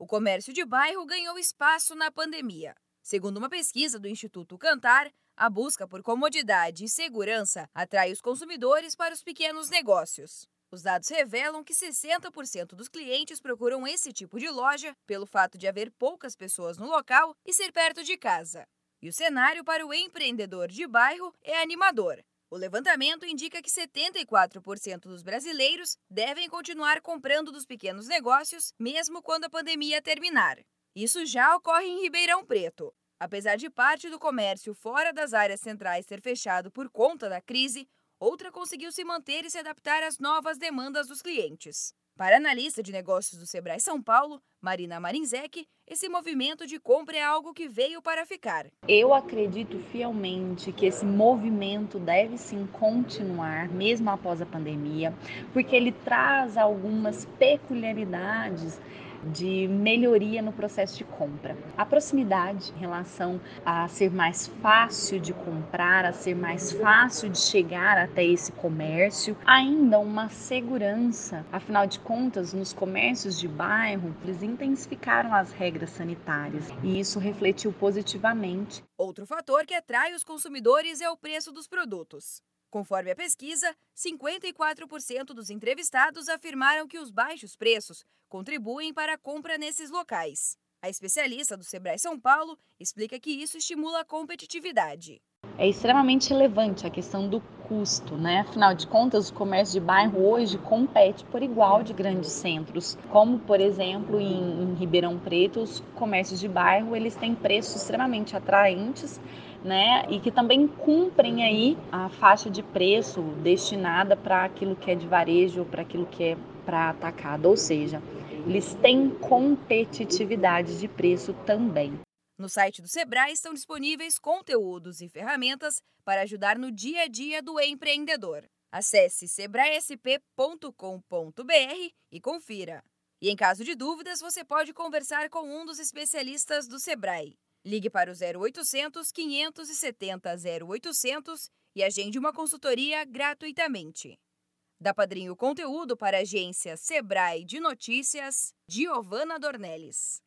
O comércio de bairro ganhou espaço na pandemia. Segundo uma pesquisa do Instituto Cantar, a busca por comodidade e segurança atrai os consumidores para os pequenos negócios. Os dados revelam que 60% dos clientes procuram esse tipo de loja pelo fato de haver poucas pessoas no local e ser perto de casa. E o cenário para o empreendedor de bairro é animador. O levantamento indica que 74% dos brasileiros devem continuar comprando dos pequenos negócios, mesmo quando a pandemia terminar. Isso já ocorre em Ribeirão Preto. Apesar de parte do comércio fora das áreas centrais ter fechado por conta da crise, outra conseguiu se manter e se adaptar às novas demandas dos clientes. Para a analista de negócios do Sebrae São Paulo, Marina Marinzec, esse movimento de compra é algo que veio para ficar. Eu acredito fielmente que esse movimento deve sim continuar, mesmo após a pandemia, porque ele traz algumas peculiaridades de melhoria no processo de compra. A proximidade em relação a ser mais fácil de comprar, a ser mais fácil de chegar até esse comércio, ainda uma segurança. Afinal de contas, nos comércios de bairro, eles intensificaram as regras sanitárias e isso refletiu positivamente. Outro fator que atrai os consumidores é o preço dos produtos. Conforme a pesquisa, 54% dos entrevistados afirmaram que os baixos preços contribuem para a compra nesses locais. A especialista do Sebrae São Paulo explica que isso estimula a competitividade. É extremamente relevante a questão do custo, né? Afinal de contas, o comércio de bairro hoje compete por igual de grandes centros, como por exemplo em, em Ribeirão Preto, os comércios de bairro eles têm preços extremamente atraentes né? E que também cumprem aí a faixa de preço destinada para aquilo que é de varejo, para aquilo que é para atacado, ou seja, eles têm competitividade de preço também. No site do Sebrae estão disponíveis conteúdos e ferramentas para ajudar no dia a dia do empreendedor. Acesse sebraesp.com.br e confira. E em caso de dúvidas, você pode conversar com um dos especialistas do Sebrae. Ligue para o 0800 570 0800 e agende uma consultoria gratuitamente. Da Padrinho Conteúdo para a agência Sebrae de Notícias, Giovana Dornelles.